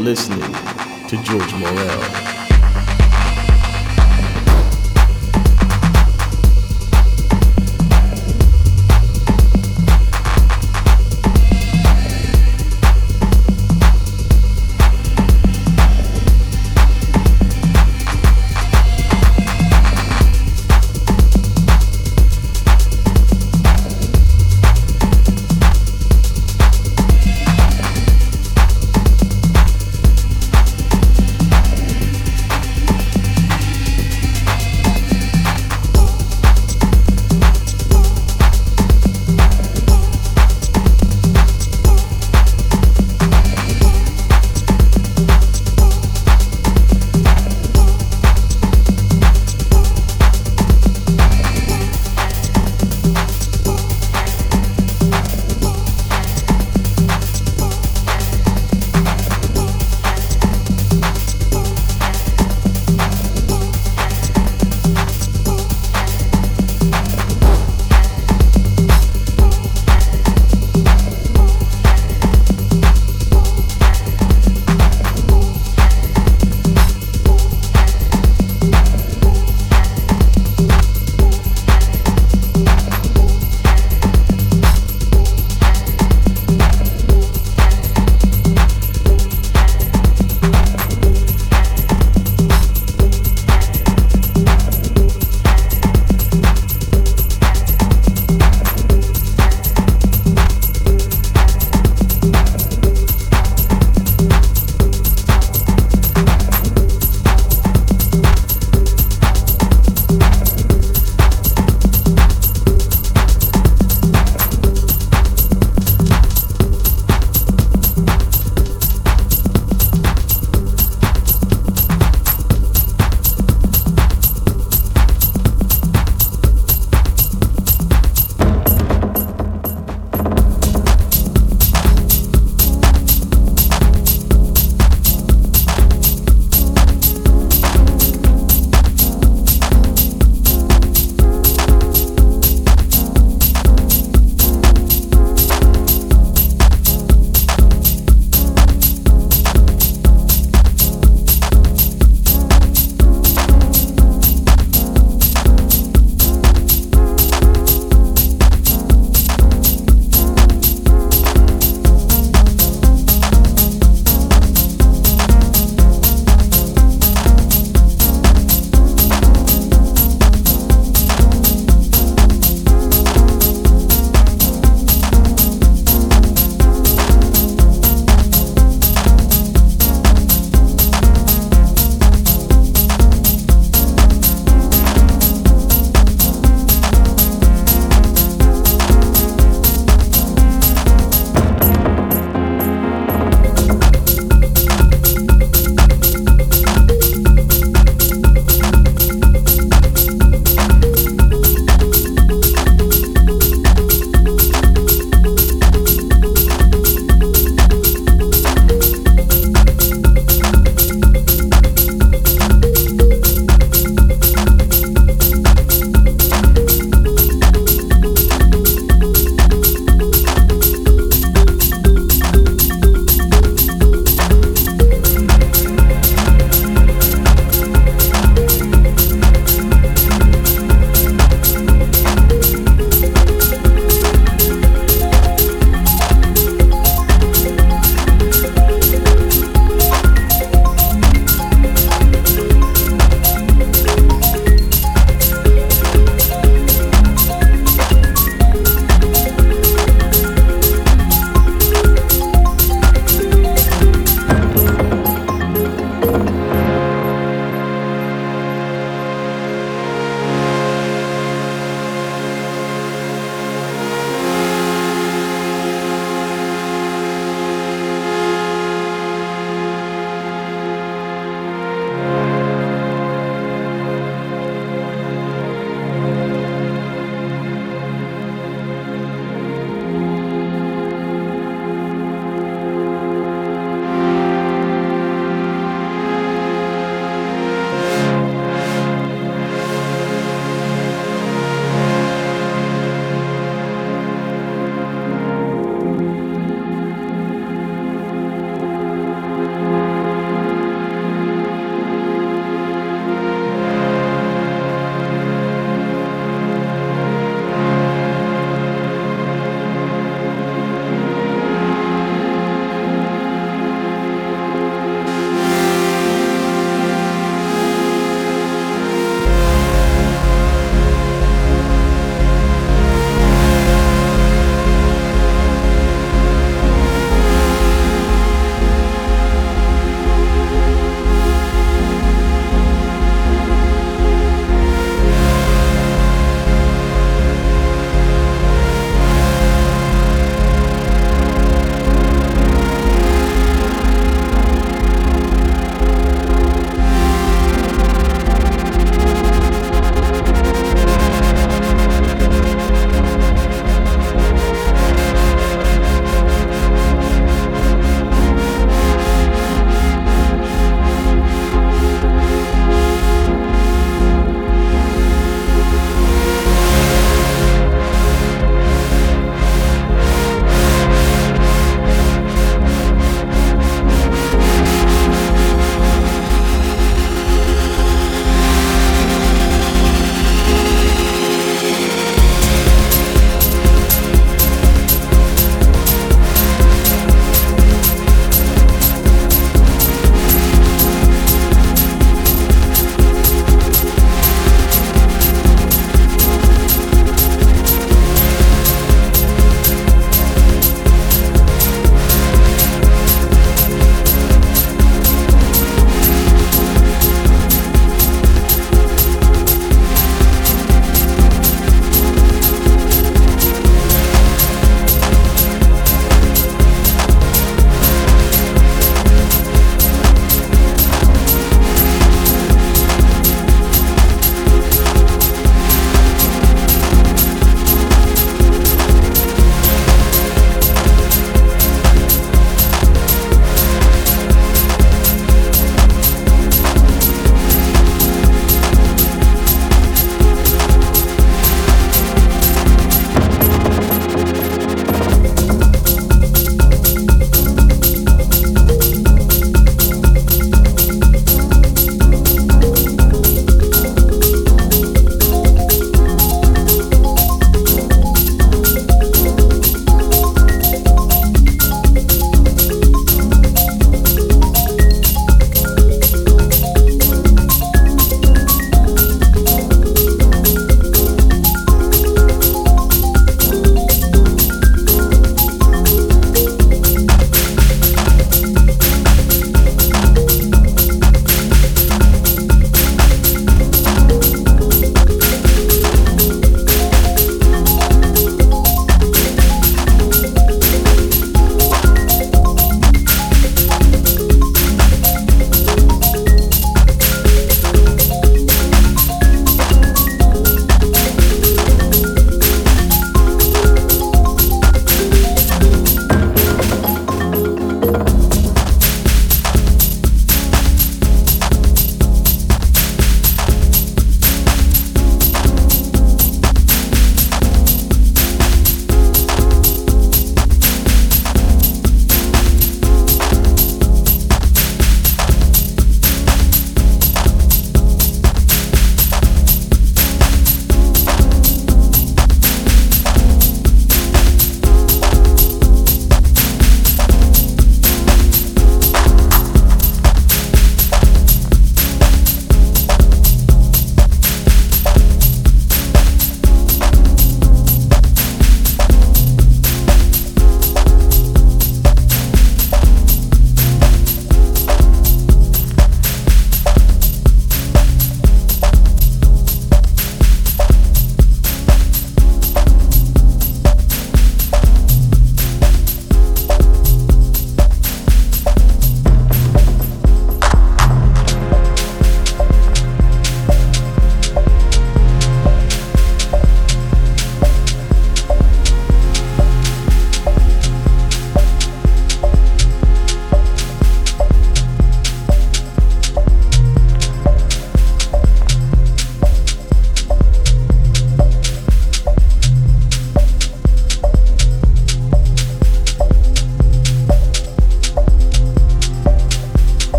Listening to George Morel.